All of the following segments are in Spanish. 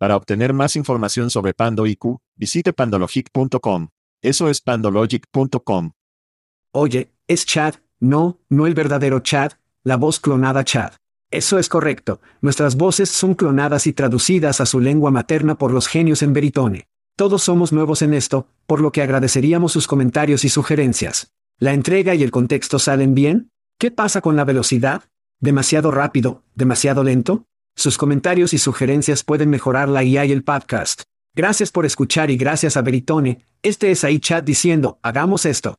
Para obtener más información sobre Pando IQ, visite pandologic.com. Eso es pandologic.com. Oye, es Chad, no, no el verdadero Chad, la voz clonada Chad. Eso es correcto, nuestras voces son clonadas y traducidas a su lengua materna por los genios en Veritone. Todos somos nuevos en esto, por lo que agradeceríamos sus comentarios y sugerencias. ¿La entrega y el contexto salen bien? ¿Qué pasa con la velocidad? ¿Demasiado rápido? ¿Demasiado lento? Sus comentarios y sugerencias pueden mejorar la IA y el podcast. Gracias por escuchar y gracias a Veritone. Este es ahí chat diciendo, hagamos esto.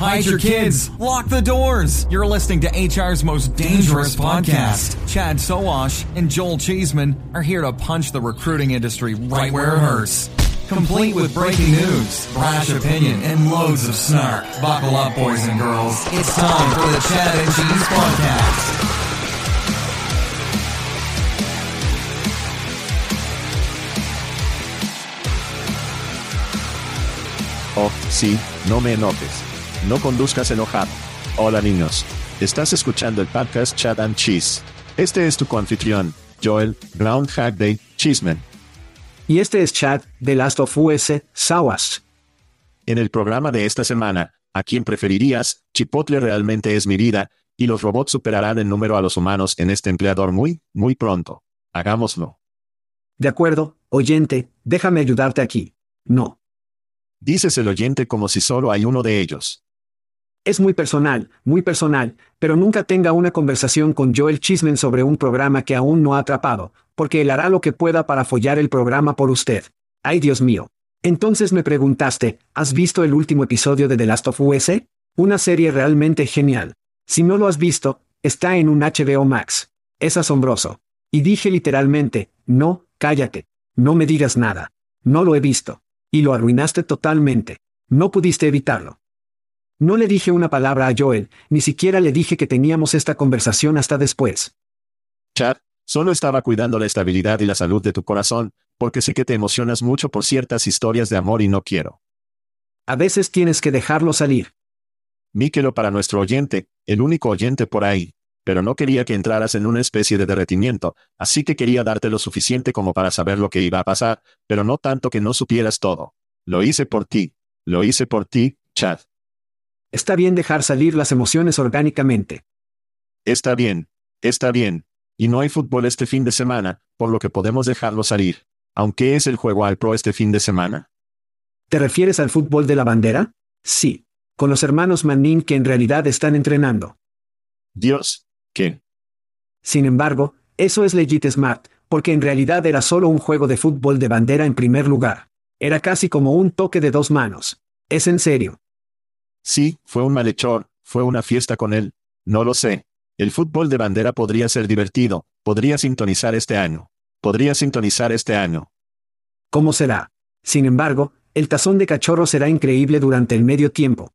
Hide your kids. Lock the doors. You're listening to HR's most dangerous podcast. Chad Sowash and Joel Cheeseman are here to punch the recruiting industry right where it hurts. Complete with breaking news, brash opinion, and loads of snark. Buckle up, boys and girls. It's time for the Chad and Cheese Podcast. Oh, sí, no me enojes. No conduzcas enojado. Hola niños. Estás escuchando el podcast Chat and Cheese. Este es tu confitrión, Joel Groundhog Day Cheeseman. Y este es Chad, de Last of Us, Sawas. En el programa de esta semana, ¿a quién preferirías? Chipotle realmente es mi vida, y los robots superarán en número a los humanos en este empleador muy, muy pronto. Hagámoslo. De acuerdo, oyente, déjame ayudarte aquí. No. Dices el oyente como si solo hay uno de ellos. Es muy personal, muy personal, pero nunca tenga una conversación con Joel Chismen sobre un programa que aún no ha atrapado, porque él hará lo que pueda para follar el programa por usted. Ay Dios mío. Entonces me preguntaste, ¿has visto el último episodio de The Last of Us? Una serie realmente genial. Si no lo has visto, está en un HBO Max. Es asombroso. Y dije literalmente, no, cállate. No me digas nada. No lo he visto. Y lo arruinaste totalmente. No pudiste evitarlo. No le dije una palabra a Joel, ni siquiera le dije que teníamos esta conversación hasta después. Chad, solo estaba cuidando la estabilidad y la salud de tu corazón, porque sé que te emocionas mucho por ciertas historias de amor y no quiero. A veces tienes que dejarlo salir. Míquelo para nuestro oyente, el único oyente por ahí. Pero no quería que entraras en una especie de derretimiento, así que quería darte lo suficiente como para saber lo que iba a pasar, pero no tanto que no supieras todo. Lo hice por ti. Lo hice por ti, Chad. Está bien dejar salir las emociones orgánicamente. Está bien, está bien. Y no hay fútbol este fin de semana, por lo que podemos dejarlo salir. Aunque es el juego al pro este fin de semana. ¿Te refieres al fútbol de la bandera? Sí. Con los hermanos Manning que en realidad están entrenando. Dios, ¿qué? Sin embargo, eso es legit smart, porque en realidad era solo un juego de fútbol de bandera en primer lugar. Era casi como un toque de dos manos. Es en serio. Sí, fue un malhechor, fue una fiesta con él. No lo sé. El fútbol de bandera podría ser divertido, podría sintonizar este año. Podría sintonizar este año. ¿Cómo será? Sin embargo, el tazón de cachorro será increíble durante el medio tiempo.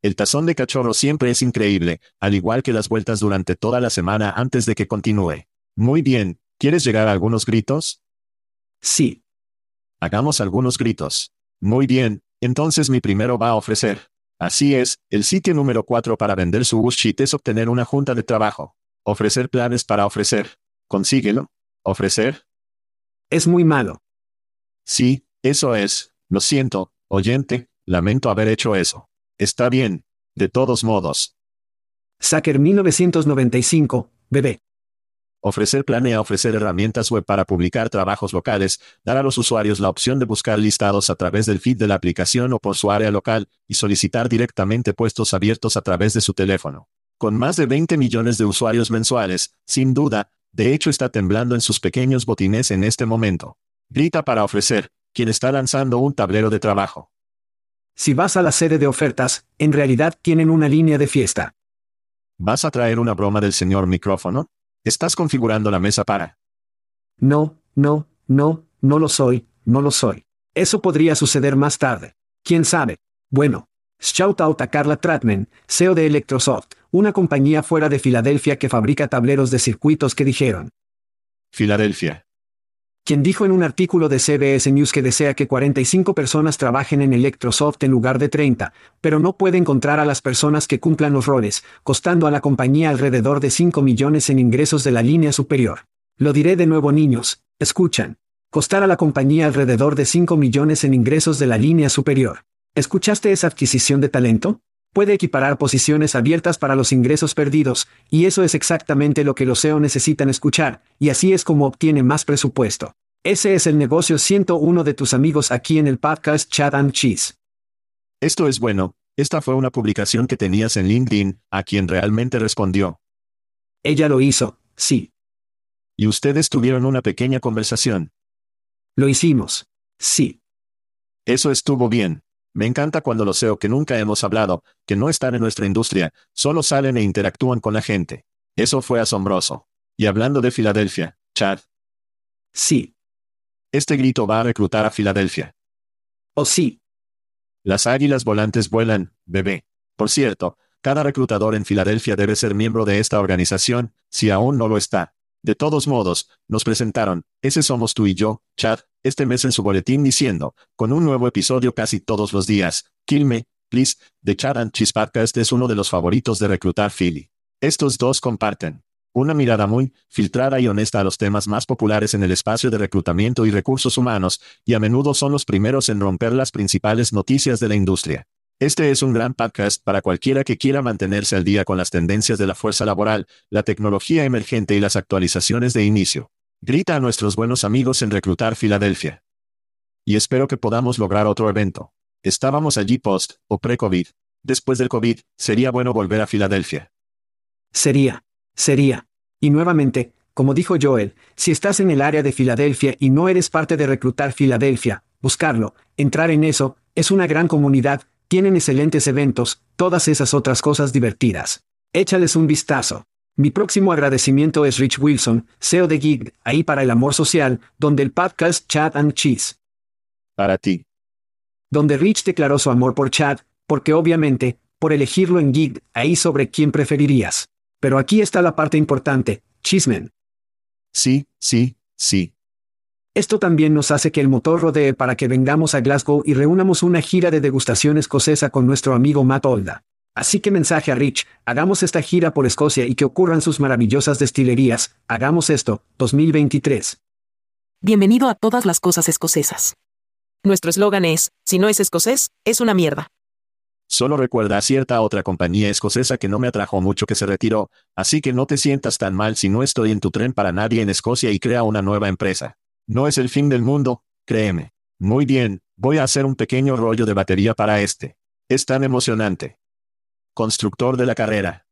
El tazón de cachorro siempre es increíble, al igual que las vueltas durante toda la semana antes de que continúe. Muy bien, ¿quieres llegar a algunos gritos? Sí. Hagamos algunos gritos. Muy bien, entonces mi primero va a ofrecer. Así es, el sitio número 4 para vender su bullshit es obtener una junta de trabajo. Ofrecer planes para ofrecer. Consíguelo. Ofrecer. Es muy malo. Sí, eso es. Lo siento, oyente, lamento haber hecho eso. Está bien. De todos modos. Sacker 1995, bebé. Ofrecer planea ofrecer herramientas web para publicar trabajos locales, dar a los usuarios la opción de buscar listados a través del feed de la aplicación o por su área local, y solicitar directamente puestos abiertos a través de su teléfono. Con más de 20 millones de usuarios mensuales, sin duda, de hecho está temblando en sus pequeños botines en este momento. Grita para ofrecer, quien está lanzando un tablero de trabajo. Si vas a la sede de ofertas, en realidad tienen una línea de fiesta. ¿Vas a traer una broma del señor micrófono? Estás configurando la mesa para. No, no, no, no lo soy, no lo soy. Eso podría suceder más tarde. ¿Quién sabe? Bueno. Shout out a Carla Tratman, CEO de Electrosoft, una compañía fuera de Filadelfia que fabrica tableros de circuitos que dijeron. Filadelfia. Quien dijo en un artículo de CBS News que desea que 45 personas trabajen en Electrosoft en lugar de 30, pero no puede encontrar a las personas que cumplan los roles, costando a la compañía alrededor de 5 millones en ingresos de la línea superior. Lo diré de nuevo niños, escuchan. Costar a la compañía alrededor de 5 millones en ingresos de la línea superior. ¿Escuchaste esa adquisición de talento? Puede equiparar posiciones abiertas para los ingresos perdidos, y eso es exactamente lo que los SEO necesitan escuchar, y así es como obtiene más presupuesto. Ese es el negocio 101 de tus amigos aquí en el podcast Chat and Cheese. Esto es bueno, esta fue una publicación que tenías en LinkedIn, a quien realmente respondió. Ella lo hizo, sí. Y ustedes tuvieron una pequeña conversación. Lo hicimos. Sí. Eso estuvo bien. Me encanta cuando los SEO que nunca hemos hablado, que no están en nuestra industria, solo salen e interactúan con la gente. Eso fue asombroso. Y hablando de Filadelfia, Chad. Sí. Este grito va a reclutar a Filadelfia. Oh sí. Las águilas volantes vuelan, bebé. Por cierto, cada reclutador en Filadelfia debe ser miembro de esta organización, si aún no lo está. De todos modos, nos presentaron, ese somos tú y yo, Chad, este mes en su boletín diciendo, con un nuevo episodio casi todos los días, Kill Me, Please, The Chad and Cheese Podcast es uno de los favoritos de reclutar Philly. Estos dos comparten una mirada muy filtrada y honesta a los temas más populares en el espacio de reclutamiento y recursos humanos, y a menudo son los primeros en romper las principales noticias de la industria. Este es un gran podcast para cualquiera que quiera mantenerse al día con las tendencias de la fuerza laboral, la tecnología emergente y las actualizaciones de inicio. Grita a nuestros buenos amigos en Reclutar Filadelfia. Y espero que podamos lograr otro evento. Estábamos allí post o pre-COVID. Después del COVID, sería bueno volver a Filadelfia. Sería. Sería. Y nuevamente, como dijo Joel, si estás en el área de Filadelfia y no eres parte de Reclutar Filadelfia, buscarlo, entrar en eso, es una gran comunidad, tienen excelentes eventos, todas esas otras cosas divertidas. Échales un vistazo. Mi próximo agradecimiento es Rich Wilson, CEO de Gig, ahí para el amor social, donde el podcast Chat and Cheese. Para ti. Donde Rich declaró su amor por Chad, porque obviamente, por elegirlo en Gig, ahí sobre quién preferirías. Pero aquí está la parte importante, Chismen. Sí, sí, sí. Esto también nos hace que el motor rodee para que vengamos a Glasgow y reunamos una gira de degustación escocesa con nuestro amigo Matt Olda. Así que mensaje a Rich, hagamos esta gira por Escocia y que ocurran sus maravillosas destilerías, hagamos esto, 2023. Bienvenido a todas las cosas escocesas. Nuestro eslogan es, si no es escocés, es una mierda. Solo recuerda a cierta otra compañía escocesa que no me atrajo mucho que se retiró, así que no te sientas tan mal si no estoy en tu tren para nadie en Escocia y crea una nueva empresa. No es el fin del mundo, créeme. Muy bien, voy a hacer un pequeño rollo de batería para este. Es tan emocionante constructor de la carrera.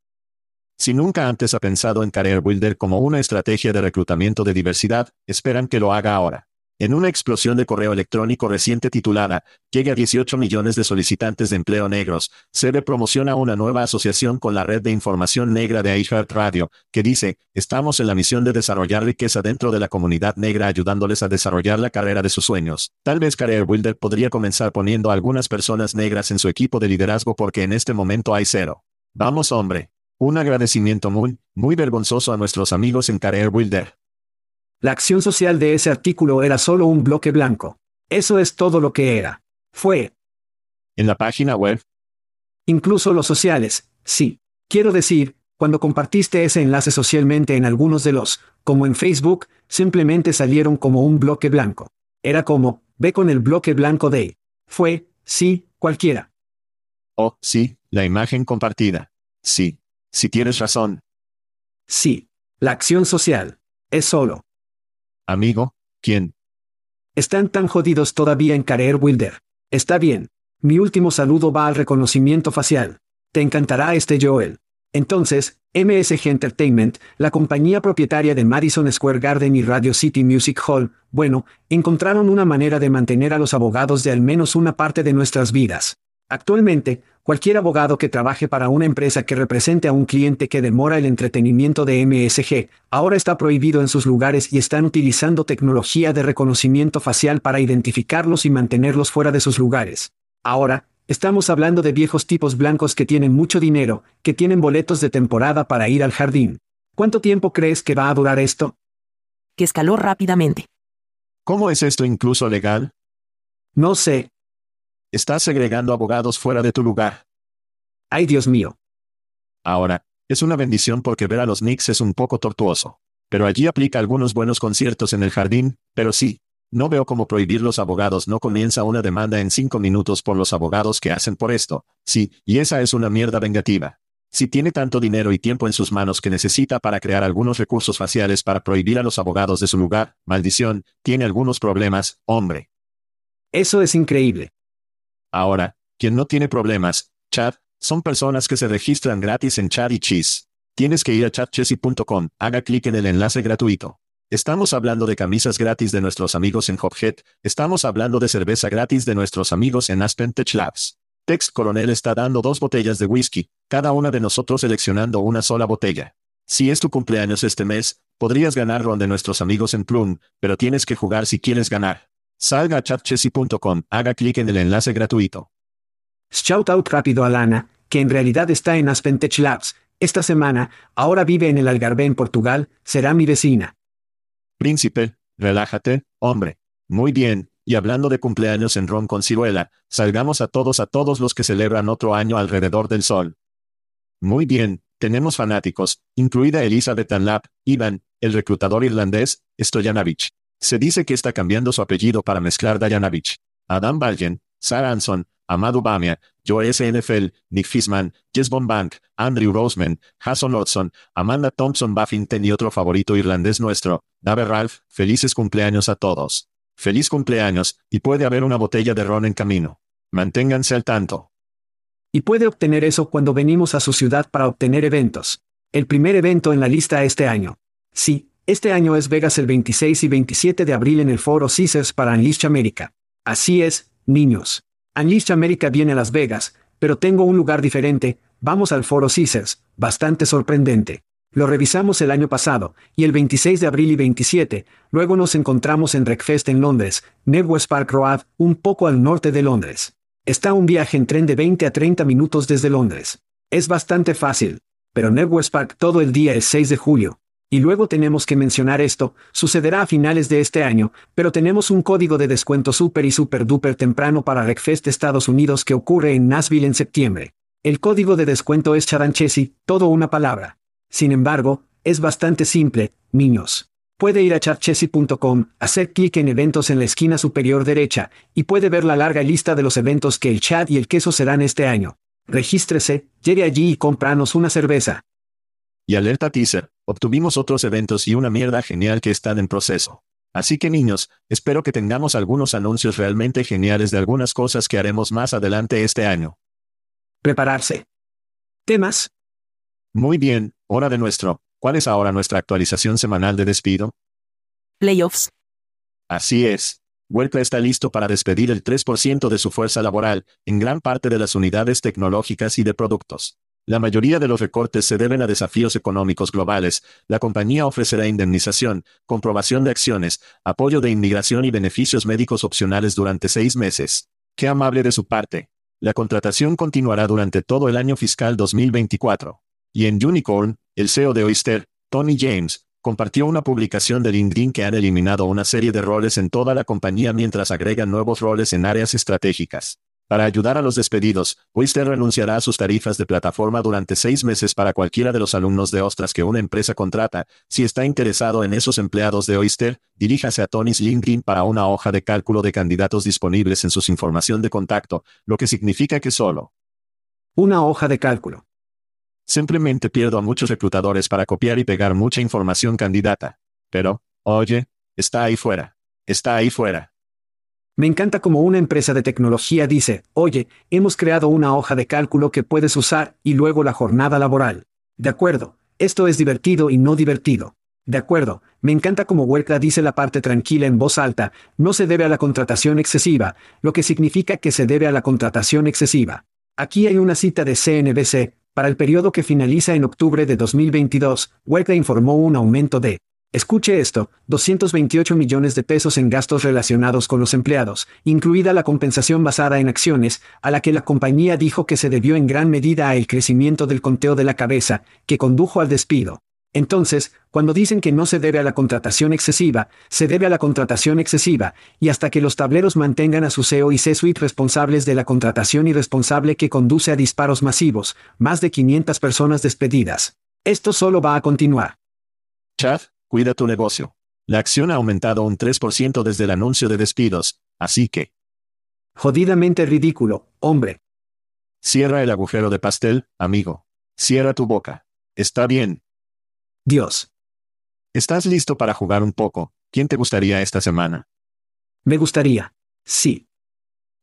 Si nunca antes ha pensado en Career Builder como una estrategia de reclutamiento de diversidad, esperan que lo haga ahora. En una explosión de correo electrónico reciente titulada, Llega a 18 millones de solicitantes de empleo negros, CB promociona una nueva asociación con la red de información negra de iHeart Radio, que dice, estamos en la misión de desarrollar riqueza dentro de la comunidad negra ayudándoles a desarrollar la carrera de sus sueños. Tal vez Career Builder podría comenzar poniendo a algunas personas negras en su equipo de liderazgo porque en este momento hay cero. Vamos hombre. Un agradecimiento muy, muy vergonzoso a nuestros amigos en Career Builder. La acción social de ese artículo era solo un bloque blanco. Eso es todo lo que era. Fue. En la página web. Incluso los sociales, sí. Quiero decir, cuando compartiste ese enlace socialmente en algunos de los, como en Facebook, simplemente salieron como un bloque blanco. Era como, ve con el bloque blanco de. Fue, sí, cualquiera. Oh, sí, la imagen compartida. Sí. Si tienes razón. Sí. La acción social. Es solo. Amigo, ¿quién? Están tan jodidos todavía en Career Wilder. Está bien. Mi último saludo va al reconocimiento facial. Te encantará este Joel. Entonces, MSG Entertainment, la compañía propietaria de Madison Square Garden y Radio City Music Hall, bueno, encontraron una manera de mantener a los abogados de al menos una parte de nuestras vidas. Actualmente, cualquier abogado que trabaje para una empresa que represente a un cliente que demora el entretenimiento de MSG, ahora está prohibido en sus lugares y están utilizando tecnología de reconocimiento facial para identificarlos y mantenerlos fuera de sus lugares. Ahora, Estamos hablando de viejos tipos blancos que tienen mucho dinero, que tienen boletos de temporada para ir al jardín. ¿Cuánto tiempo crees que va a durar esto? Que escaló rápidamente. ¿Cómo es esto incluso legal? No sé. Estás segregando abogados fuera de tu lugar. Ay, Dios mío. Ahora, es una bendición porque ver a los Knicks es un poco tortuoso. Pero allí aplica algunos buenos conciertos en el jardín, pero sí, no veo cómo prohibir los abogados no comienza una demanda en cinco minutos por los abogados que hacen por esto. Sí, y esa es una mierda vengativa. Si tiene tanto dinero y tiempo en sus manos que necesita para crear algunos recursos faciales para prohibir a los abogados de su lugar, maldición, tiene algunos problemas, hombre. Eso es increíble. Ahora, quien no tiene problemas, chat, son personas que se registran gratis en chat y cheese. Tienes que ir a chatchessy.com, haga clic en el enlace gratuito. Estamos hablando de camisas gratis de nuestros amigos en Hophead, estamos hablando de cerveza gratis de nuestros amigos en Aspen Tech Labs. Tex Coronel está dando dos botellas de whisky, cada una de nosotros seleccionando una sola botella. Si es tu cumpleaños este mes, podrías ganarlo de nuestros amigos en Plum, pero tienes que jugar si quieres ganar. Salga a chatchessy.com, haga clic en el enlace gratuito. Shout out rápido a Lana, que en realidad está en Aspen Tech Labs. Esta semana, ahora vive en el Algarve en Portugal, será mi vecina. Príncipe, relájate, hombre. Muy bien, y hablando de cumpleaños en ron con ciruela, salgamos a todos a todos los que celebran otro año alrededor del sol. Muy bien, tenemos fanáticos, incluida Elizabeth Anlap, Ivan, el reclutador irlandés, Stoyanovich. Se dice que está cambiando su apellido para mezclar Dayanovich. Adam Baljen, Sarah Anson, Amadou Bamia, Joe SNFL, Nick Fisman, Jess Bank, Andrew Roseman, Hassan Lodson, Amanda Thompson Buffington y otro favorito irlandés nuestro, Dave Ralph, felices cumpleaños a todos. Feliz cumpleaños, y puede haber una botella de ron en camino. Manténganse al tanto. Y puede obtener eso cuando venimos a su ciudad para obtener eventos. El primer evento en la lista este año. Sí, este año es Vegas el 26 y 27 de abril en el Foro Caesars para Unleashed America. Así es, niños. Unleashed America viene a Las Vegas, pero tengo un lugar diferente, vamos al Foro Caesars, bastante sorprendente. Lo revisamos el año pasado, y el 26 de abril y 27, luego nos encontramos en Wreckfest en Londres, West Park Road, un poco al norte de Londres. Está un viaje en tren de 20 a 30 minutos desde Londres. Es bastante fácil, pero West Park todo el día es 6 de julio. Y luego tenemos que mencionar esto, sucederá a finales de este año, pero tenemos un código de descuento super y super duper temprano para RecFest Estados Unidos que ocurre en Nashville en septiembre. El código de descuento es Charanchesi, todo una palabra. Sin embargo, es bastante simple, niños. Puede ir a charchesi.com, hacer clic en eventos en la esquina superior derecha, y puede ver la larga lista de los eventos que el chat y el queso serán este año. Regístrese, llegue allí y cómpranos una cerveza. Y alerta teaser, obtuvimos otros eventos y una mierda genial que están en proceso. Así que niños, espero que tengamos algunos anuncios realmente geniales de algunas cosas que haremos más adelante este año. Prepararse. ¿Temas? Muy bien, hora de nuestro. ¿Cuál es ahora nuestra actualización semanal de despido? Playoffs. Así es. Huelpa está listo para despedir el 3% de su fuerza laboral, en gran parte de las unidades tecnológicas y de productos. La mayoría de los recortes se deben a desafíos económicos globales. La compañía ofrecerá indemnización, comprobación de acciones, apoyo de inmigración y beneficios médicos opcionales durante seis meses. Qué amable de su parte. La contratación continuará durante todo el año fiscal 2024. Y en Unicorn, el CEO de Oyster, Tony James, compartió una publicación de LinkedIn que han eliminado una serie de roles en toda la compañía mientras agregan nuevos roles en áreas estratégicas. Para ayudar a los despedidos, Oyster renunciará a sus tarifas de plataforma durante seis meses para cualquiera de los alumnos de Ostras que una empresa contrata. Si está interesado en esos empleados de Oyster, diríjase a Tony's LinkedIn para una hoja de cálculo de candidatos disponibles en sus información de contacto, lo que significa que solo una hoja de cálculo. Simplemente pierdo a muchos reclutadores para copiar y pegar mucha información candidata. Pero, oye, está ahí fuera. Está ahí fuera. Me encanta como una empresa de tecnología dice, oye, hemos creado una hoja de cálculo que puedes usar y luego la jornada laboral. De acuerdo, esto es divertido y no divertido. De acuerdo, me encanta como Huerta dice la parte tranquila en voz alta, no se debe a la contratación excesiva, lo que significa que se debe a la contratación excesiva. Aquí hay una cita de CNBC, para el periodo que finaliza en octubre de 2022, Huerta informó un aumento de Escuche esto, 228 millones de pesos en gastos relacionados con los empleados, incluida la compensación basada en acciones, a la que la compañía dijo que se debió en gran medida al crecimiento del conteo de la cabeza, que condujo al despido. Entonces, cuando dicen que no se debe a la contratación excesiva, se debe a la contratación excesiva, y hasta que los tableros mantengan a su CEO y C-suite responsables de la contratación irresponsable que conduce a disparos masivos, más de 500 personas despedidas. Esto solo va a continuar. Chad, Cuida tu negocio. La acción ha aumentado un 3% desde el anuncio de despidos, así que... Jodidamente ridículo, hombre. Cierra el agujero de pastel, amigo. Cierra tu boca. Está bien. Dios. ¿Estás listo para jugar un poco? ¿Quién te gustaría esta semana? Me gustaría. Sí.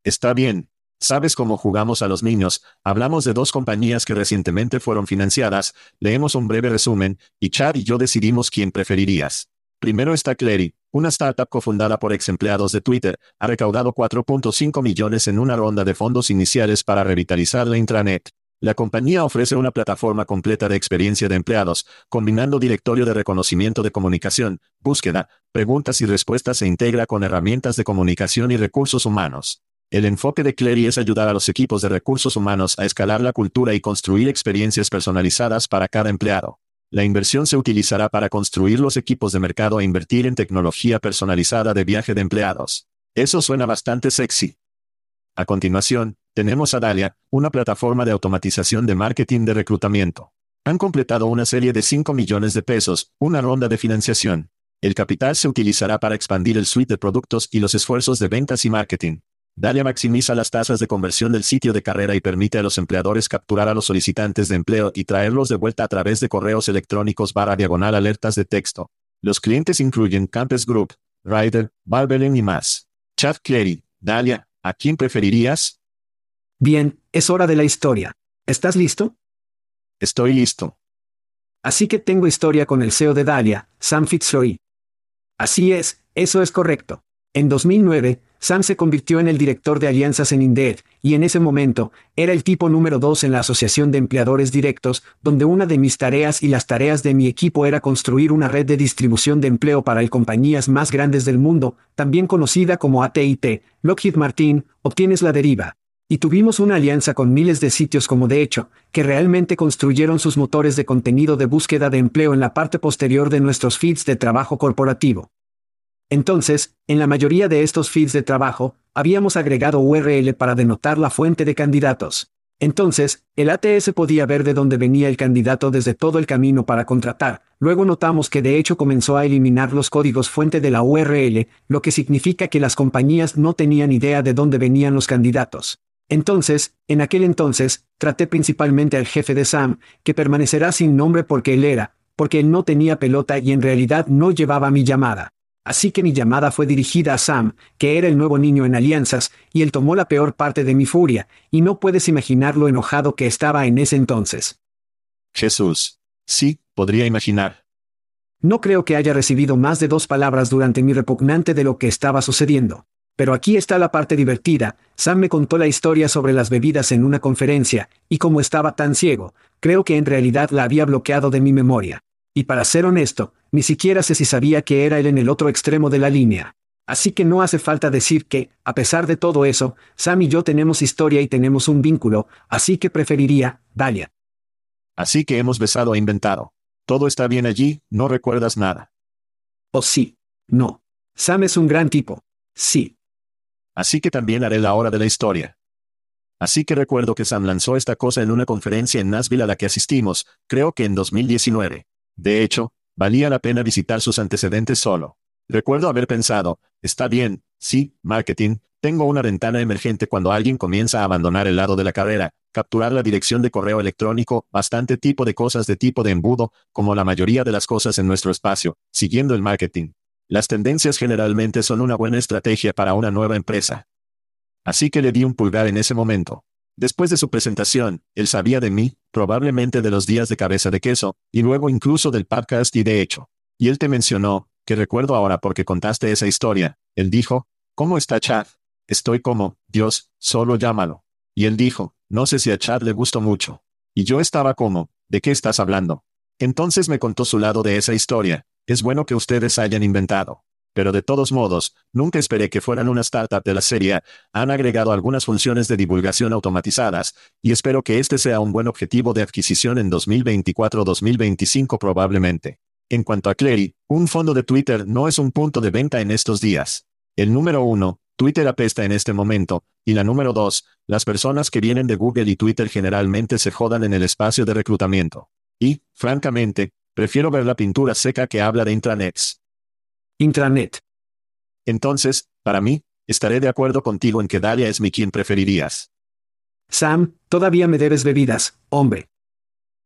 Está bien. ¿Sabes cómo jugamos a los niños? Hablamos de dos compañías que recientemente fueron financiadas, leemos un breve resumen, y Chad y yo decidimos quién preferirías. Primero está Clary, una startup cofundada por ex empleados de Twitter, ha recaudado 4.5 millones en una ronda de fondos iniciales para revitalizar la intranet. La compañía ofrece una plataforma completa de experiencia de empleados, combinando directorio de reconocimiento de comunicación, búsqueda, preguntas y respuestas e integra con herramientas de comunicación y recursos humanos. El enfoque de Clary es ayudar a los equipos de recursos humanos a escalar la cultura y construir experiencias personalizadas para cada empleado. La inversión se utilizará para construir los equipos de mercado e invertir en tecnología personalizada de viaje de empleados. Eso suena bastante sexy. A continuación, tenemos a Dalia, una plataforma de automatización de marketing de reclutamiento. Han completado una serie de 5 millones de pesos, una ronda de financiación. El capital se utilizará para expandir el suite de productos y los esfuerzos de ventas y marketing. Dalia maximiza las tasas de conversión del sitio de carrera y permite a los empleadores capturar a los solicitantes de empleo y traerlos de vuelta a través de correos electrónicos barra diagonal alertas de texto. Los clientes incluyen Campus Group, Ryder, Barbelin y más. Chad Clary, Dalia, ¿a quién preferirías? Bien, es hora de la historia. ¿Estás listo? Estoy listo. Así que tengo historia con el CEO de Dalia, Sam Fitzroy. Así es, eso es correcto. En 2009, Sam se convirtió en el director de alianzas en Indeed, y en ese momento, era el tipo número dos en la Asociación de Empleadores Directos, donde una de mis tareas y las tareas de mi equipo era construir una red de distribución de empleo para las compañías más grandes del mundo, también conocida como AT&T, Lockheed Martin, obtienes la deriva. Y tuvimos una alianza con miles de sitios como de hecho, que realmente construyeron sus motores de contenido de búsqueda de empleo en la parte posterior de nuestros feeds de trabajo corporativo. Entonces, en la mayoría de estos feeds de trabajo, habíamos agregado URL para denotar la fuente de candidatos. Entonces, el ATS podía ver de dónde venía el candidato desde todo el camino para contratar. Luego notamos que de hecho comenzó a eliminar los códigos fuente de la URL, lo que significa que las compañías no tenían idea de dónde venían los candidatos. Entonces, en aquel entonces, traté principalmente al jefe de Sam, que permanecerá sin nombre porque él era, porque él no tenía pelota y en realidad no llevaba mi llamada. Así que mi llamada fue dirigida a Sam, que era el nuevo niño en alianzas, y él tomó la peor parte de mi furia, y no puedes imaginar lo enojado que estaba en ese entonces. Jesús. Sí, podría imaginar. No creo que haya recibido más de dos palabras durante mi repugnante de lo que estaba sucediendo. Pero aquí está la parte divertida, Sam me contó la historia sobre las bebidas en una conferencia, y como estaba tan ciego, creo que en realidad la había bloqueado de mi memoria. Y para ser honesto, ni siquiera sé si sabía que era él en el otro extremo de la línea. Así que no hace falta decir que, a pesar de todo eso, Sam y yo tenemos historia y tenemos un vínculo, así que preferiría, Dalia. Así que hemos besado e inventado. Todo está bien allí, no recuerdas nada. Oh sí. No. Sam es un gran tipo. Sí. Así que también haré la hora de la historia. Así que recuerdo que Sam lanzó esta cosa en una conferencia en Nashville a la que asistimos, creo que en 2019. De hecho, valía la pena visitar sus antecedentes solo. Recuerdo haber pensado, está bien, sí, marketing, tengo una ventana emergente cuando alguien comienza a abandonar el lado de la carrera, capturar la dirección de correo electrónico, bastante tipo de cosas de tipo de embudo, como la mayoría de las cosas en nuestro espacio, siguiendo el marketing. Las tendencias generalmente son una buena estrategia para una nueva empresa. Así que le di un pulgar en ese momento. Después de su presentación, él sabía de mí, probablemente de los días de cabeza de queso, y luego incluso del podcast y de hecho. Y él te mencionó, que recuerdo ahora porque contaste esa historia, él dijo, ¿cómo está Chad? Estoy como, Dios, solo llámalo. Y él dijo, no sé si a Chad le gustó mucho. Y yo estaba como, ¿de qué estás hablando? Entonces me contó su lado de esa historia, es bueno que ustedes hayan inventado. Pero de todos modos, nunca esperé que fueran una startup de la serie. Han agregado algunas funciones de divulgación automatizadas, y espero que este sea un buen objetivo de adquisición en 2024-2025 probablemente. En cuanto a Clary, un fondo de Twitter no es un punto de venta en estos días. El número uno, Twitter apesta en este momento, y la número dos, las personas que vienen de Google y Twitter generalmente se jodan en el espacio de reclutamiento. Y, francamente, prefiero ver la pintura seca que habla de intranets. Intranet. Entonces, para mí, estaré de acuerdo contigo en que Dalia es mi quien preferirías. Sam, todavía me debes bebidas, hombre.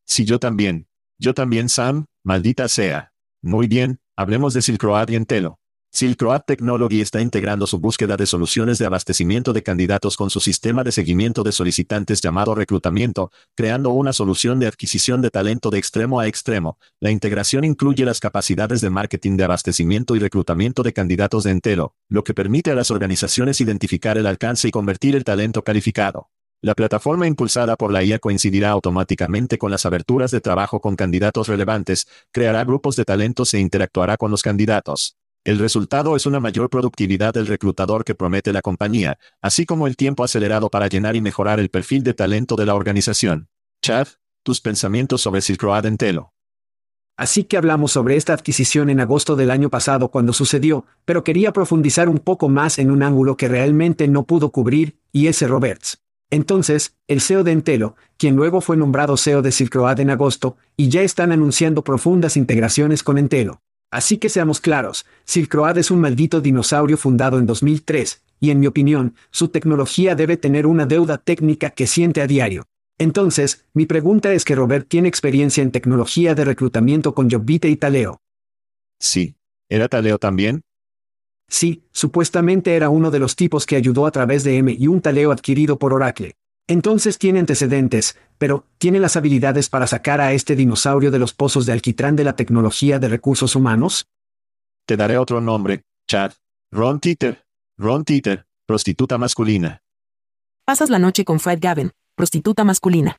Si yo también. Yo también, Sam, maldita sea. Muy bien, hablemos de Silkroad y Entelo. Silkroad Technology está integrando su búsqueda de soluciones de abastecimiento de candidatos con su sistema de seguimiento de solicitantes llamado reclutamiento, creando una solución de adquisición de talento de extremo a extremo. La integración incluye las capacidades de marketing de abastecimiento y reclutamiento de candidatos de entero, lo que permite a las organizaciones identificar el alcance y convertir el talento calificado. La plataforma impulsada por la IA coincidirá automáticamente con las aberturas de trabajo con candidatos relevantes, creará grupos de talentos e interactuará con los candidatos. El resultado es una mayor productividad del reclutador que promete la compañía, así como el tiempo acelerado para llenar y mejorar el perfil de talento de la organización. Chad, tus pensamientos sobre Silk Road en Telo. Así que hablamos sobre esta adquisición en agosto del año pasado cuando sucedió, pero quería profundizar un poco más en un ángulo que realmente no pudo cubrir, y ese Roberts. Entonces, el CEO de Entelo, quien luego fue nombrado CEO de Silk Road en agosto, y ya están anunciando profundas integraciones con Entelo. Así que seamos claros, Silk Road es un maldito dinosaurio fundado en 2003, y en mi opinión, su tecnología debe tener una deuda técnica que siente a diario. Entonces, mi pregunta es que Robert tiene experiencia en tecnología de reclutamiento con Jobbite y Taleo. Sí. ¿Era Taleo también? Sí, supuestamente era uno de los tipos que ayudó a través de M y un Taleo adquirido por Oracle. Entonces tiene antecedentes, pero ¿tiene las habilidades para sacar a este dinosaurio de los pozos de alquitrán de la tecnología de recursos humanos? Te daré otro nombre, Chad. Ron Teeter. Ron Teeter, prostituta masculina. Pasas la noche con Fred Gavin, prostituta masculina.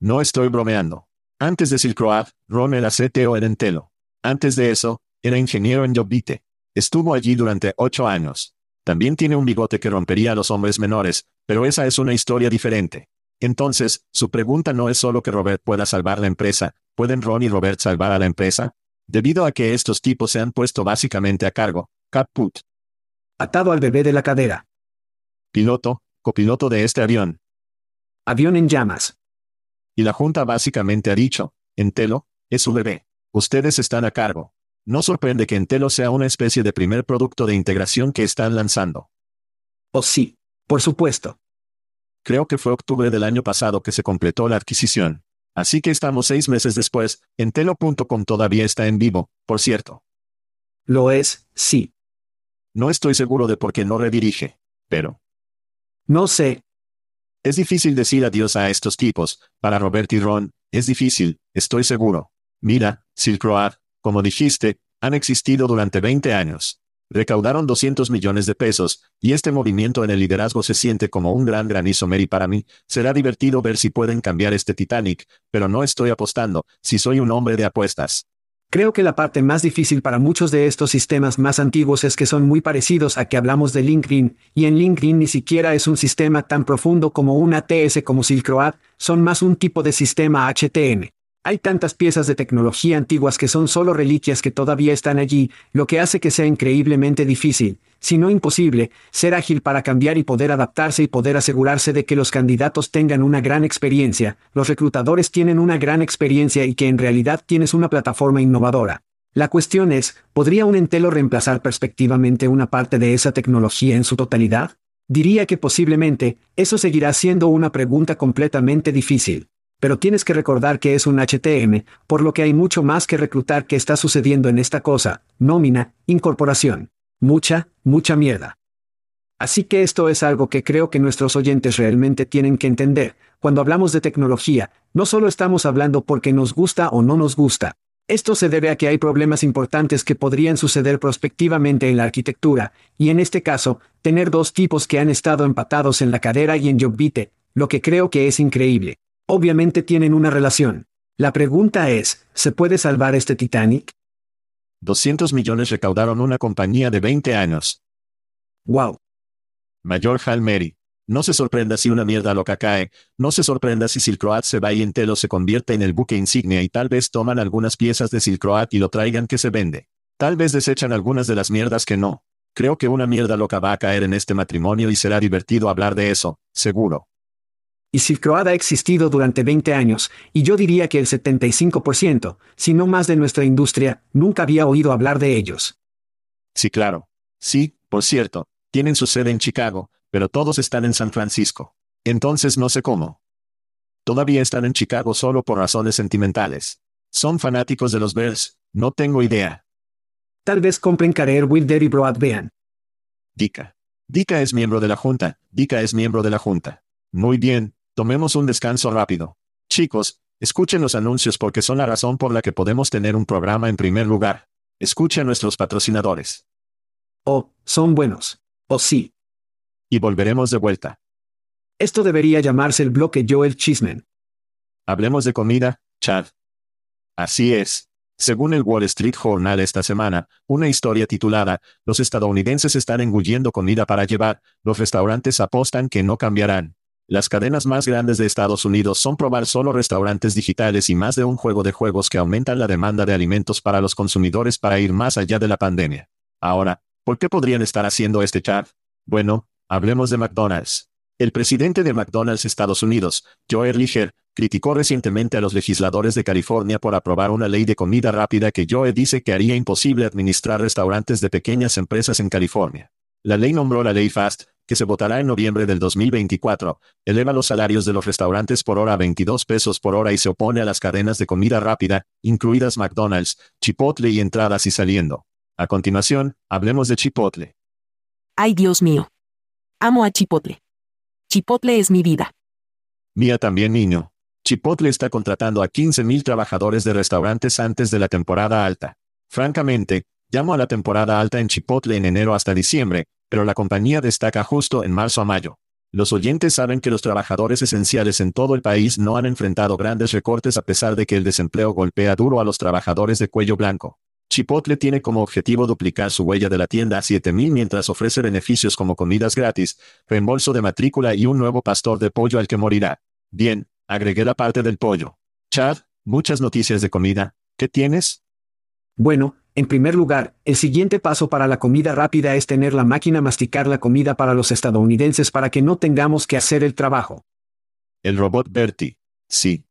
No estoy bromeando. Antes de Silk Road, Ron era CTO en Entelo. Antes de eso, era ingeniero en Jobbite. Estuvo allí durante ocho años. También tiene un bigote que rompería a los hombres menores, pero esa es una historia diferente. Entonces, su pregunta no es solo que Robert pueda salvar la empresa, ¿pueden Ron y Robert salvar a la empresa? Debido a que estos tipos se han puesto básicamente a cargo, caput. Atado al bebé de la cadera. Piloto, copiloto de este avión. Avión en llamas. Y la Junta básicamente ha dicho, Entelo, es su bebé. Ustedes están a cargo. No sorprende que Entelo sea una especie de primer producto de integración que están lanzando. Oh sí, por supuesto. Creo que fue octubre del año pasado que se completó la adquisición. Así que estamos seis meses después, Entelo.com todavía está en vivo, por cierto. Lo es, sí. No estoy seguro de por qué no redirige. Pero. No sé. Es difícil decir adiós a estos tipos. Para Robert y Ron, es difícil, estoy seguro. Mira, Silk Road, como dijiste, han existido durante 20 años. Recaudaron 200 millones de pesos, y este movimiento en el liderazgo se siente como un gran granizo Mary para mí. Será divertido ver si pueden cambiar este Titanic, pero no estoy apostando, si soy un hombre de apuestas. Creo que la parte más difícil para muchos de estos sistemas más antiguos es que son muy parecidos a que hablamos de LinkedIn, y en LinkedIn ni siquiera es un sistema tan profundo como un ATS como Silk Road, son más un tipo de sistema HTM. Hay tantas piezas de tecnología antiguas que son solo reliquias que todavía están allí, lo que hace que sea increíblemente difícil, si no imposible, ser ágil para cambiar y poder adaptarse y poder asegurarse de que los candidatos tengan una gran experiencia, los reclutadores tienen una gran experiencia y que en realidad tienes una plataforma innovadora. La cuestión es, ¿podría un Entelo reemplazar perspectivamente una parte de esa tecnología en su totalidad? Diría que posiblemente, eso seguirá siendo una pregunta completamente difícil. Pero tienes que recordar que es un HTM, por lo que hay mucho más que reclutar que está sucediendo en esta cosa, nómina, incorporación. Mucha, mucha mierda. Así que esto es algo que creo que nuestros oyentes realmente tienen que entender. Cuando hablamos de tecnología, no solo estamos hablando porque nos gusta o no nos gusta. Esto se debe a que hay problemas importantes que podrían suceder prospectivamente en la arquitectura, y en este caso, tener dos tipos que han estado empatados en la cadera y en Jobbite, lo que creo que es increíble. Obviamente tienen una relación. La pregunta es, ¿se puede salvar este Titanic? 200 millones recaudaron una compañía de 20 años. Wow. Mayor Hal Mary. No se sorprenda si una mierda loca cae, no se sorprenda si Silcroat se va y entero se convierte en el buque insignia y tal vez toman algunas piezas de Silcroat y lo traigan que se vende. Tal vez desechan algunas de las mierdas que no. Creo que una mierda loca va a caer en este matrimonio y será divertido hablar de eso, seguro y Silk ha existido durante 20 años, y yo diría que el 75%, si no más de nuestra industria, nunca había oído hablar de ellos. Sí, claro. Sí, por cierto, tienen su sede en Chicago, pero todos están en San Francisco. Entonces no sé cómo. Todavía están en Chicago solo por razones sentimentales. Son fanáticos de los Bears, no tengo idea. Tal vez compren Career Wilder y Broadband. Dika. Dika es miembro de la Junta, Dika es miembro de la Junta. Muy bien, Tomemos un descanso rápido. Chicos, escuchen los anuncios porque son la razón por la que podemos tener un programa en primer lugar. Escuchen a nuestros patrocinadores. Oh, son buenos. Oh sí. Y volveremos de vuelta. Esto debería llamarse el bloque Joel Chismen. Hablemos de comida, Chad. Así es. Según el Wall Street Journal esta semana, una historia titulada Los estadounidenses están engulliendo comida para llevar, los restaurantes apostan que no cambiarán. Las cadenas más grandes de Estados Unidos son probar solo restaurantes digitales y más de un juego de juegos que aumentan la demanda de alimentos para los consumidores para ir más allá de la pandemia. Ahora, ¿por qué podrían estar haciendo este chat? Bueno, hablemos de McDonald's. El presidente de McDonald's Estados Unidos, Joe Erlicher, criticó recientemente a los legisladores de California por aprobar una ley de comida rápida que Joe dice que haría imposible administrar restaurantes de pequeñas empresas en California. La ley nombró la ley FAST, que se votará en noviembre del 2024, eleva los salarios de los restaurantes por hora a 22 pesos por hora y se opone a las cadenas de comida rápida, incluidas McDonald's, Chipotle y entradas y saliendo. A continuación, hablemos de Chipotle. Ay Dios mío. Amo a Chipotle. Chipotle es mi vida. Mía también niño. Chipotle está contratando a 15.000 trabajadores de restaurantes antes de la temporada alta. Francamente, llamo a la temporada alta en Chipotle en enero hasta diciembre, pero la compañía destaca justo en marzo a mayo. Los oyentes saben que los trabajadores esenciales en todo el país no han enfrentado grandes recortes a pesar de que el desempleo golpea duro a los trabajadores de cuello blanco. Chipotle tiene como objetivo duplicar su huella de la tienda a 7000 mientras ofrece beneficios como comidas gratis, reembolso de matrícula y un nuevo pastor de pollo al que morirá. Bien, agregué la parte del pollo. Chad, muchas noticias de comida. ¿Qué tienes? Bueno, en primer lugar, el siguiente paso para la comida rápida es tener la máquina masticar la comida para los estadounidenses para que no tengamos que hacer el trabajo. El robot Bertie. Sí.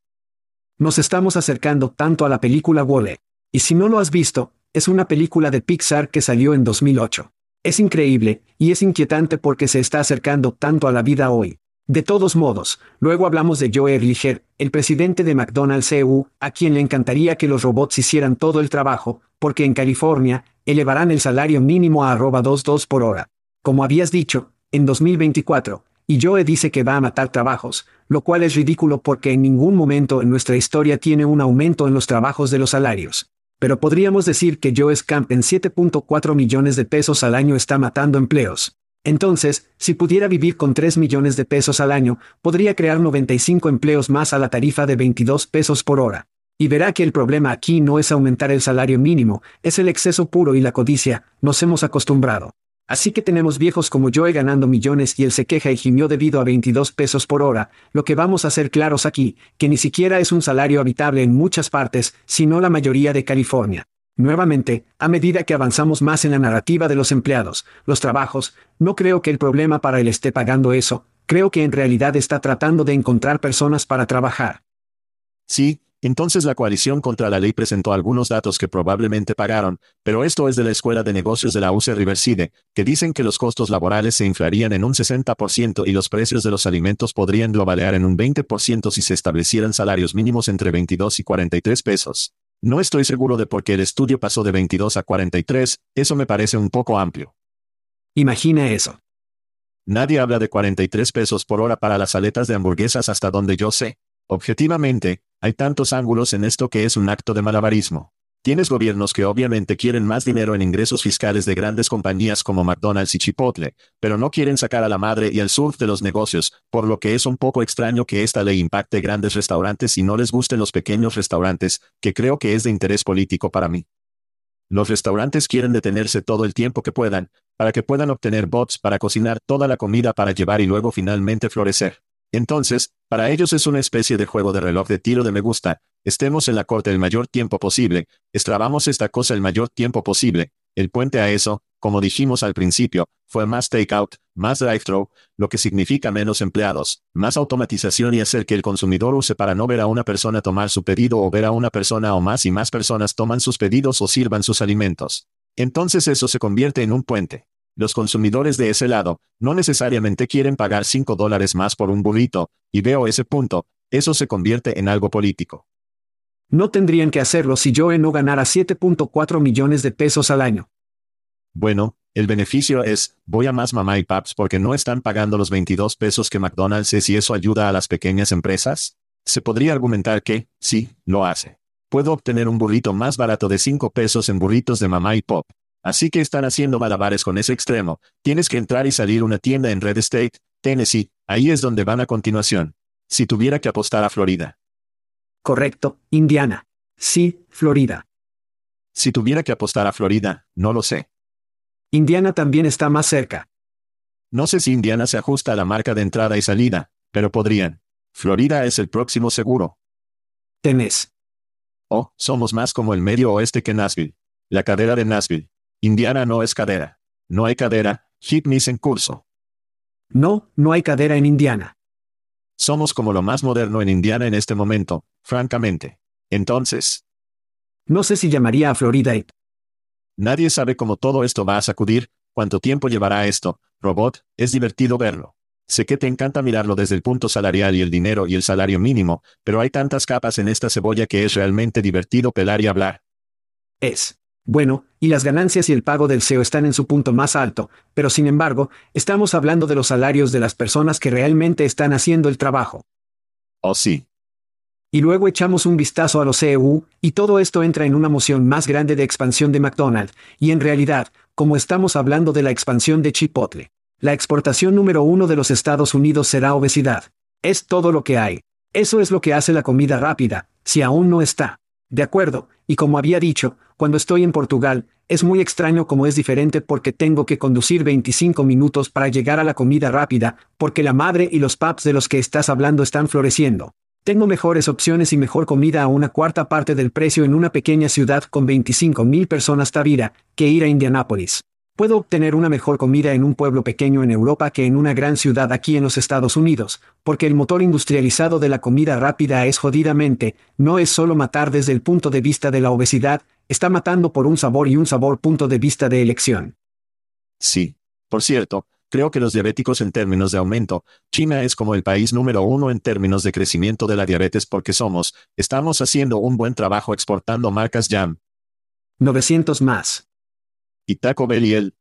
Nos estamos acercando tanto a la película Wall-E. Y si no lo has visto, es una película de Pixar que salió en 2008. Es increíble, y es inquietante porque se está acercando tanto a la vida hoy. De todos modos, luego hablamos de Joe Erlicher, el presidente de McDonald's EU, a quien le encantaría que los robots hicieran todo el trabajo, porque en California, elevarán el salario mínimo a arroba 22 por hora. Como habías dicho, en 2024, y Joe dice que va a matar trabajos, lo cual es ridículo porque en ningún momento en nuestra historia tiene un aumento en los trabajos de los salarios. Pero podríamos decir que Joe Scamp en 7.4 millones de pesos al año está matando empleos. Entonces, si pudiera vivir con 3 millones de pesos al año, podría crear 95 empleos más a la tarifa de 22 pesos por hora. Y verá que el problema aquí no es aumentar el salario mínimo, es el exceso puro y la codicia, nos hemos acostumbrado. Así que tenemos viejos como Joe ganando millones y él se queja y gimió debido a 22 pesos por hora, lo que vamos a ser claros aquí, que ni siquiera es un salario habitable en muchas partes, sino la mayoría de California. Nuevamente, a medida que avanzamos más en la narrativa de los empleados, los trabajos, no creo que el problema para él esté pagando eso, creo que en realidad está tratando de encontrar personas para trabajar. Sí, Entonces la coalición contra la ley presentó algunos datos que probablemente pagaron, pero esto es de la Escuela de Negocios de la UC Riverside, que dicen que los costos laborales se inflarían en un 60% y los precios de los alimentos podrían globalear en un 20% si se establecieran salarios mínimos entre 22 y 43 pesos. No estoy seguro de por qué el estudio pasó de 22 a 43, eso me parece un poco amplio. Imagina eso. Nadie habla de 43 pesos por hora para las aletas de hamburguesas hasta donde yo sé. Objetivamente, hay tantos ángulos en esto que es un acto de malabarismo. Tienes gobiernos que obviamente quieren más dinero en ingresos fiscales de grandes compañías como McDonald's y Chipotle, pero no quieren sacar a la madre y al surf de los negocios, por lo que es un poco extraño que esta ley impacte grandes restaurantes y no les gusten los pequeños restaurantes, que creo que es de interés político para mí. Los restaurantes quieren detenerse todo el tiempo que puedan, para que puedan obtener bots para cocinar toda la comida para llevar y luego finalmente florecer. Entonces, para ellos es una especie de juego de reloj de tiro de me gusta, estemos en la corte el mayor tiempo posible, estrabamos esta cosa el mayor tiempo posible, el puente a eso, como dijimos al principio, fue más takeout, más drive-thru, lo que significa menos empleados, más automatización y hacer que el consumidor use para no ver a una persona tomar su pedido o ver a una persona o más y más personas toman sus pedidos o sirvan sus alimentos. Entonces eso se convierte en un puente. Los consumidores de ese lado, no necesariamente quieren pagar 5 dólares más por un burrito, y veo ese punto, eso se convierte en algo político. No tendrían que hacerlo si Joe no ganara 7.4 millones de pesos al año. Bueno, el beneficio es, voy a más mamá y paps porque no están pagando los 22 pesos que McDonald's es y eso ayuda a las pequeñas empresas. Se podría argumentar que, sí, lo hace. Puedo obtener un burrito más barato de 5 pesos en burritos de mamá y pop. Así que están haciendo malabares con ese extremo. Tienes que entrar y salir una tienda en Red State, Tennessee, ahí es donde van a continuación. Si tuviera que apostar a Florida. Correcto, Indiana. Sí, Florida. Si tuviera que apostar a Florida, no lo sé. Indiana también está más cerca. No sé si Indiana se ajusta a la marca de entrada y salida, pero podrían. Florida es el próximo seguro. Tenés. Oh, somos más como el medio oeste que Nashville. La cadera de Nashville. Indiana no es cadera. No hay cadera, hit en curso. No, no hay cadera en Indiana. Somos como lo más moderno en Indiana en este momento, francamente. Entonces. No sé si llamaría a Florida. Nadie sabe cómo todo esto va a sacudir, cuánto tiempo llevará esto, robot, es divertido verlo. Sé que te encanta mirarlo desde el punto salarial y el dinero y el salario mínimo, pero hay tantas capas en esta cebolla que es realmente divertido pelar y hablar. Es. Bueno, y las ganancias y el pago del SEO están en su punto más alto, pero sin embargo, estamos hablando de los salarios de las personas que realmente están haciendo el trabajo. Oh sí. Y luego echamos un vistazo a los CEU, y todo esto entra en una moción más grande de expansión de McDonald's, y en realidad, como estamos hablando de la expansión de Chipotle, la exportación número uno de los Estados Unidos será obesidad. Es todo lo que hay. Eso es lo que hace la comida rápida, si aún no está. De acuerdo, y como había dicho, cuando estoy en Portugal, es muy extraño como es diferente porque tengo que conducir 25 minutos para llegar a la comida rápida, porque la madre y los pubs de los que estás hablando están floreciendo. Tengo mejores opciones y mejor comida a una cuarta parte del precio en una pequeña ciudad con 25 mil personas Tavira, que ir a Indianápolis. Puedo obtener una mejor comida en un pueblo pequeño en Europa que en una gran ciudad aquí en los Estados Unidos, porque el motor industrializado de la comida rápida es jodidamente, no es solo matar desde el punto de vista de la obesidad, está matando por un sabor y un sabor punto de vista de elección. Sí. Por cierto, creo que los diabéticos en términos de aumento, China es como el país número uno en términos de crecimiento de la diabetes porque somos, estamos haciendo un buen trabajo exportando marcas Jam. 900 más y Taco Bell y el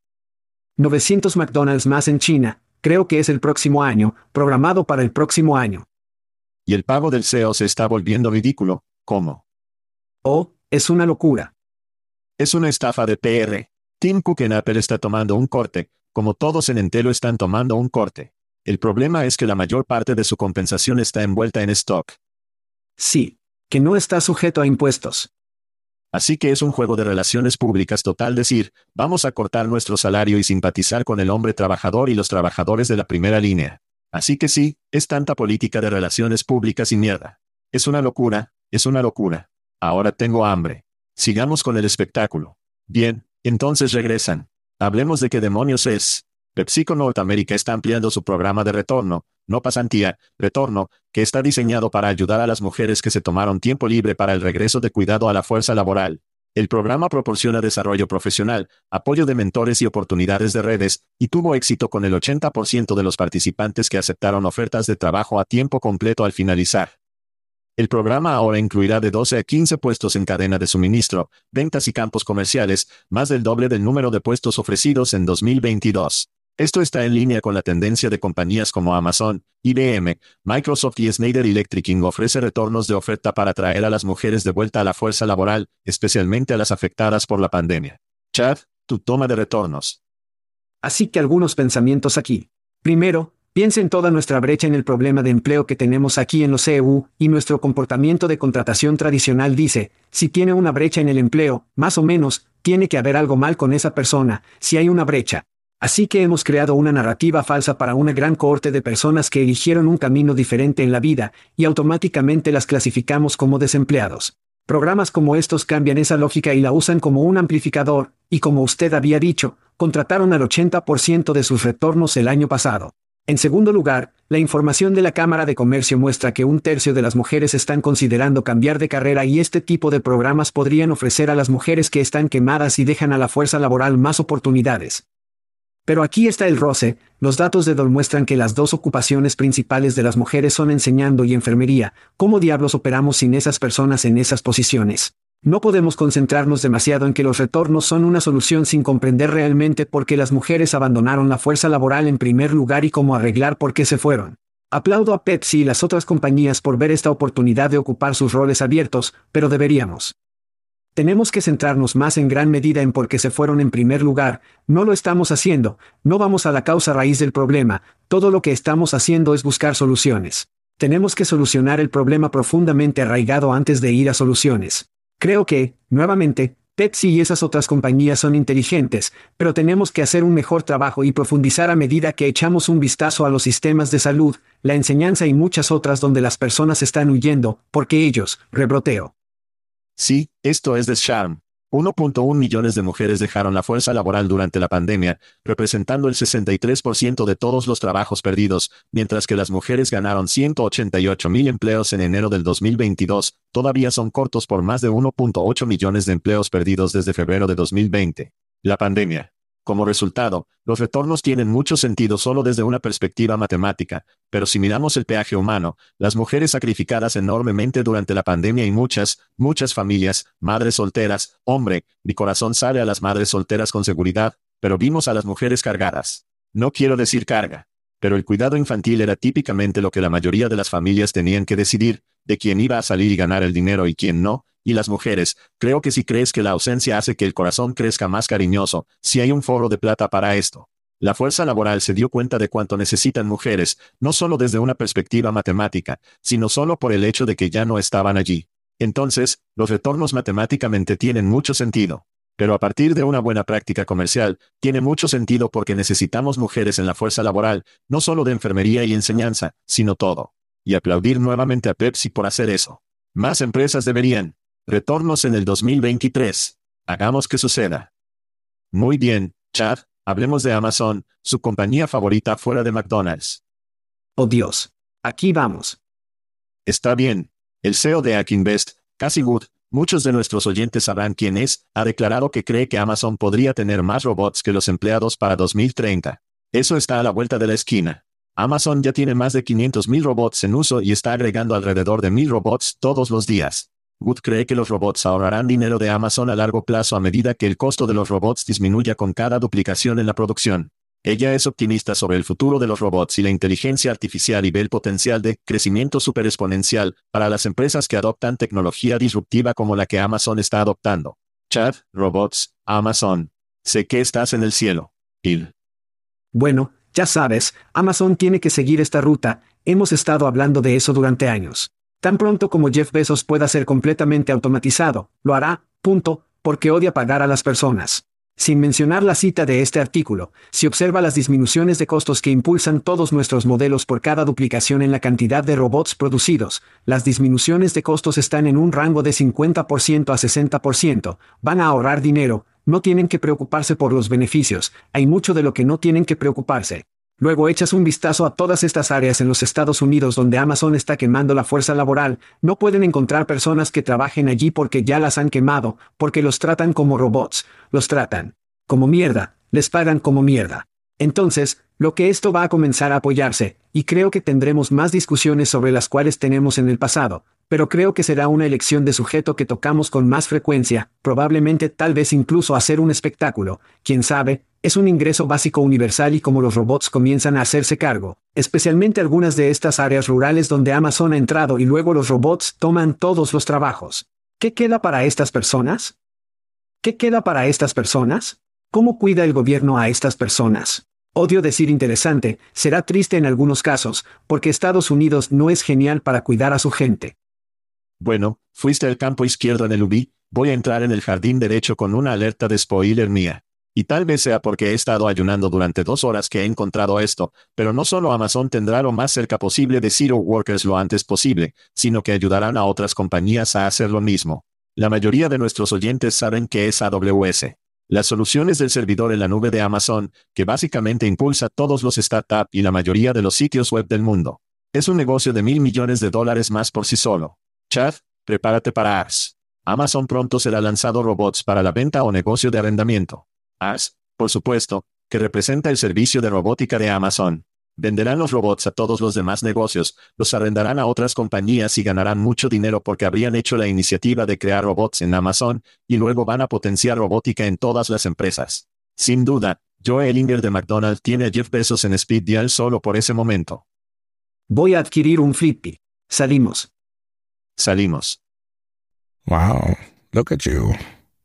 900 McDonald's más en China, creo que es el próximo año, programado para el próximo año. Y el pago del CEO se está volviendo ridículo, ¿cómo? Oh, es una locura. Es una estafa de PR. Tim Cook en Apple está tomando un corte, como todos en Entelo están tomando un corte. El problema es que la mayor parte de su compensación está envuelta en stock. Sí, que no está sujeto a impuestos. Así que es un juego de relaciones públicas total decir, vamos a cortar nuestro salario y simpatizar con el hombre trabajador y los trabajadores de la primera línea. Así que sí, es tanta política de relaciones públicas y mierda. Es una locura, es una locura. Ahora tengo hambre. Sigamos con el espectáculo. Bien, entonces regresan. Hablemos de qué demonios es. PepsiCo Norteamérica está ampliando su programa de retorno, no pasantía, retorno, que está diseñado para ayudar a las mujeres que se tomaron tiempo libre para el regreso de cuidado a la fuerza laboral. El programa proporciona desarrollo profesional, apoyo de mentores y oportunidades de redes, y tuvo éxito con el 80% de los participantes que aceptaron ofertas de trabajo a tiempo completo al finalizar. El programa ahora incluirá de 12 a 15 puestos en cadena de suministro, ventas y campos comerciales, más del doble del número de puestos ofrecidos en 2022. Esto está en línea con la tendencia de compañías como Amazon, IBM, Microsoft y Schneider Electric Inc. ofrece retornos de oferta para atraer a las mujeres de vuelta a la fuerza laboral, especialmente a las afectadas por la pandemia. Chad, tu toma de retornos. Así que algunos pensamientos aquí. Primero, piensa en toda nuestra brecha en el problema de empleo que tenemos aquí en los EU, y nuestro comportamiento de contratación tradicional dice, si tiene una brecha en el empleo, más o menos, tiene que haber algo mal con esa persona, si hay una brecha, Así que hemos creado una narrativa falsa para una gran cohorte de personas que eligieron un camino diferente en la vida, y automáticamente las clasificamos como desempleados. Programas como estos cambian esa lógica y la usan como un amplificador, y como usted había dicho, contrataron al 80% de sus retornos el año pasado. En segundo lugar, la información de la Cámara de Comercio muestra que un tercio de las mujeres están considerando cambiar de carrera y este tipo de programas podrían ofrecer a las mujeres que están quemadas y dejan a la fuerza laboral más oportunidades. Pero aquí está el roce, los datos de DOL muestran que las dos ocupaciones principales de las mujeres son enseñando y enfermería, ¿cómo diablos operamos sin esas personas en esas posiciones? No podemos concentrarnos demasiado en que los retornos son una solución sin comprender realmente por qué las mujeres abandonaron la fuerza laboral en primer lugar y cómo arreglar por qué se fueron. Aplaudo a Pepsi y las otras compañías por ver esta oportunidad de ocupar sus roles abiertos, pero deberíamos. Tenemos que centrarnos más en gran medida en por qué se fueron en primer lugar, no lo estamos haciendo, no vamos a la causa raíz del problema, todo lo que estamos haciendo es buscar soluciones. Tenemos que solucionar el problema profundamente arraigado antes de ir a soluciones. Creo que, nuevamente, Pepsi y esas otras compañías son inteligentes, pero tenemos que hacer un mejor trabajo y profundizar a medida que echamos un vistazo a los sistemas de salud, la enseñanza y muchas otras donde las personas están huyendo, porque ellos, rebroteo, Sí, esto es de Charm. 1.1 millones de mujeres dejaron la fuerza laboral durante la pandemia, representando el 63% de todos los trabajos perdidos, mientras que las mujeres ganaron 188 mil empleos en enero del 2022, todavía son cortos por más de 1.8 millones de empleos perdidos desde febrero de 2020. La pandemia, como resultado, los retornos tienen mucho sentido solo desde una perspectiva matemática, pero si miramos el peaje humano, las mujeres sacrificadas enormemente durante la pandemia y muchas, muchas familias, madres solteras, hombre, mi corazón sale a las madres solteras con seguridad, pero vimos a las mujeres cargadas. No quiero decir carga. Pero el cuidado infantil era típicamente lo que la mayoría de las familias tenían que decidir, de quién iba a salir y ganar el dinero y quién no, y las mujeres, creo que si crees que la ausencia hace que el corazón crezca más cariñoso, si hay un foro de plata para esto. La fuerza laboral se dio cuenta de cuánto necesitan mujeres, no solo desde una perspectiva matemática, sino solo por el hecho de que ya no estaban allí. Entonces, los retornos matemáticamente tienen mucho sentido. Pero a partir de una buena práctica comercial, tiene mucho sentido porque necesitamos mujeres en la fuerza laboral, no solo de enfermería y enseñanza, sino todo. Y aplaudir nuevamente a Pepsi por hacer eso. Más empresas deberían. Retornos en el 2023. Hagamos que suceda. Muy bien, Chad, hablemos de Amazon, su compañía favorita fuera de McDonald's. Oh Dios. Aquí vamos. Está bien. El CEO de Akinvest, Cassie Wood, muchos de nuestros oyentes sabrán quién es, ha declarado que cree que Amazon podría tener más robots que los empleados para 2030. Eso está a la vuelta de la esquina. Amazon ya tiene más de 500.000 robots en uso y está agregando alrededor de 1.000 robots todos los días. Wood cree que los robots ahorrarán dinero de Amazon a largo plazo a medida que el costo de los robots disminuya con cada duplicación en la producción. Ella es optimista sobre el futuro de los robots y la inteligencia artificial y ve el potencial de crecimiento superexponencial para las empresas que adoptan tecnología disruptiva como la que Amazon está adoptando. Chad, robots, Amazon. Sé que estás en el cielo. Il. Bueno, ya sabes, Amazon tiene que seguir esta ruta, hemos estado hablando de eso durante años. Tan pronto como Jeff Bezos pueda ser completamente automatizado, lo hará, punto, porque odia pagar a las personas. Sin mencionar la cita de este artículo, si observa las disminuciones de costos que impulsan todos nuestros modelos por cada duplicación en la cantidad de robots producidos, las disminuciones de costos están en un rango de 50% a 60%, van a ahorrar dinero, no tienen que preocuparse por los beneficios, hay mucho de lo que no tienen que preocuparse. Luego echas un vistazo a todas estas áreas en los Estados Unidos donde Amazon está quemando la fuerza laboral, no pueden encontrar personas que trabajen allí porque ya las han quemado, porque los tratan como robots, los tratan como mierda, les pagan como mierda. Entonces, lo que esto va a comenzar a apoyarse, y creo que tendremos más discusiones sobre las cuales tenemos en el pasado, pero creo que será una elección de sujeto que tocamos con más frecuencia, probablemente tal vez incluso hacer un espectáculo, quién sabe, es un ingreso básico universal y como los robots comienzan a hacerse cargo, especialmente algunas de estas áreas rurales donde Amazon ha entrado y luego los robots toman todos los trabajos. ¿Qué queda para estas personas? ¿Qué queda para estas personas? ¿Cómo cuida el gobierno a estas personas? Odio decir interesante, será triste en algunos casos, porque Estados Unidos no es genial para cuidar a su gente. Bueno, fuiste al campo izquierdo en el UBI, voy a entrar en el jardín derecho con una alerta de spoiler mía. Y tal vez sea porque he estado ayunando durante dos horas que he encontrado esto, pero no solo Amazon tendrá lo más cerca posible de Zero Workers lo antes posible, sino que ayudarán a otras compañías a hacer lo mismo. La mayoría de nuestros oyentes saben qué es AWS. Las soluciones del servidor en la nube de Amazon, que básicamente impulsa todos los startups y la mayoría de los sitios web del mundo. Es un negocio de mil millones de dólares más por sí solo. Chad, prepárate para ARS. Amazon pronto será lanzado robots para la venta o negocio de arrendamiento. AS, por supuesto, que representa el servicio de robótica de Amazon. Venderán los robots a todos los demás negocios, los arrendarán a otras compañías y ganarán mucho dinero porque habrían hecho la iniciativa de crear robots en Amazon, y luego van a potenciar robótica en todas las empresas. Sin duda, Joe Ellinger de McDonald's tiene a Jeff Bezos en Speed Dial solo por ese momento. Voy a adquirir un Flippy. Salimos. Salimos. Wow, look at you.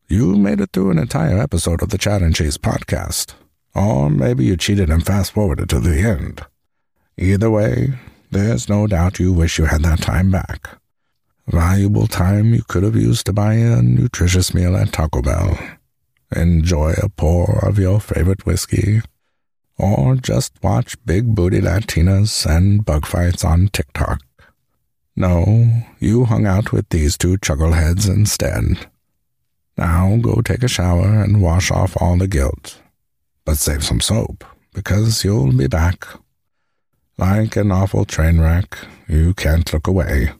You made it through an entire episode of the Chat and Cheese podcast. Or maybe you cheated and fast forwarded to the end. Either way, there's no doubt you wish you had that time back. Valuable time you could have used to buy a nutritious meal at Taco Bell, enjoy a pour of your favorite whiskey, or just watch big booty Latinas and bug fights on TikTok. No, you hung out with these two chuckleheads instead. Now go take a shower and wash off all the guilt. But save some soap, because you'll be back. Like an awful train wreck, you can't look away.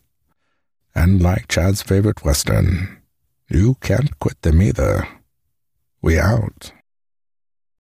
And like Chad's favorite Western, you can't quit them either. We out.